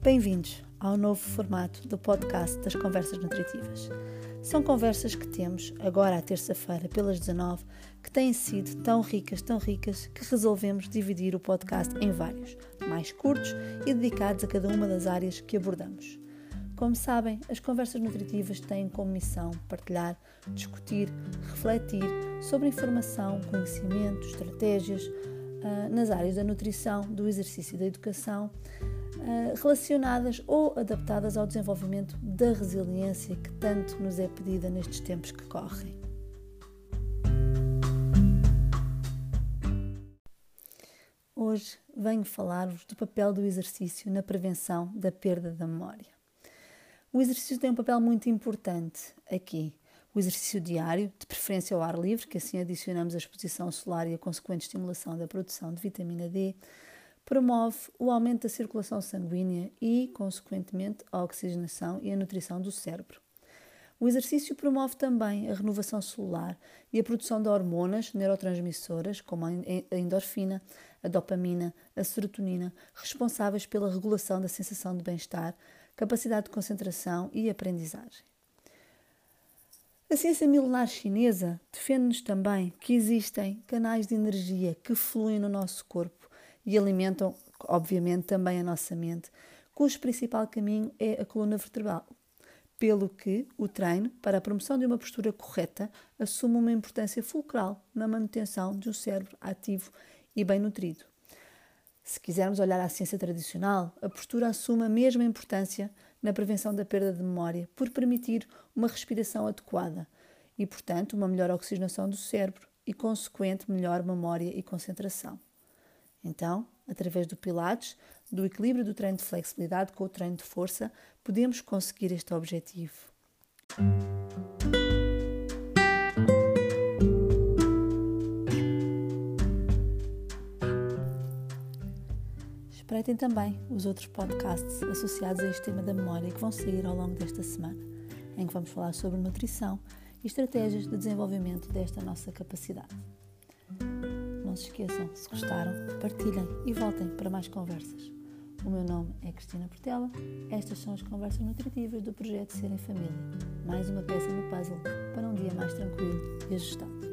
Bem-vindos ao novo formato do podcast das Conversas Nutritivas. São conversas que temos agora à terça-feira, pelas 19, que têm sido tão ricas, tão ricas, que resolvemos dividir o podcast em vários, mais curtos e dedicados a cada uma das áreas que abordamos. Como sabem, as conversas nutritivas têm como missão partilhar, discutir, refletir sobre informação, conhecimento, estratégias uh, nas áreas da nutrição, do exercício e da educação, relacionadas ou adaptadas ao desenvolvimento da resiliência que tanto nos é pedida nestes tempos que correm. Hoje venho falar-vos do papel do exercício na prevenção da perda da memória. O exercício tem um papel muito importante aqui. O exercício diário, de preferência ao ar livre, que assim adicionamos a exposição solar e a consequente estimulação da produção de vitamina D, promove o aumento da circulação sanguínea e, consequentemente, a oxigenação e a nutrição do cérebro. O exercício promove também a renovação celular e a produção de hormonas neurotransmissoras, como a endorfina, a dopamina, a serotonina, responsáveis pela regulação da sensação de bem-estar, capacidade de concentração e aprendizagem. A ciência milenar chinesa defende-nos também que existem canais de energia que fluem no nosso corpo e alimentam, obviamente, também a nossa mente, cujo principal caminho é a coluna vertebral, pelo que o treino para a promoção de uma postura correta assume uma importância fulcral na manutenção de um cérebro ativo e bem nutrido. Se quisermos olhar à ciência tradicional, a postura assume a mesma importância na prevenção da perda de memória, por permitir uma respiração adequada e, portanto, uma melhor oxigenação do cérebro e, consequente, melhor memória e concentração. Então, através do Pilates, do equilíbrio do treino de flexibilidade com o treino de força, podemos conseguir este objetivo. Espreitem também os outros podcasts associados a este tema da memória que vão sair ao longo desta semana, em que vamos falar sobre nutrição e estratégias de desenvolvimento desta nossa capacidade. Se esqueçam, se gostaram, partilhem e voltem para mais conversas. O meu nome é Cristina Portela. Estas são as conversas nutritivas do projeto Ser em Família. Mais uma peça no puzzle para um dia mais tranquilo e ajustado.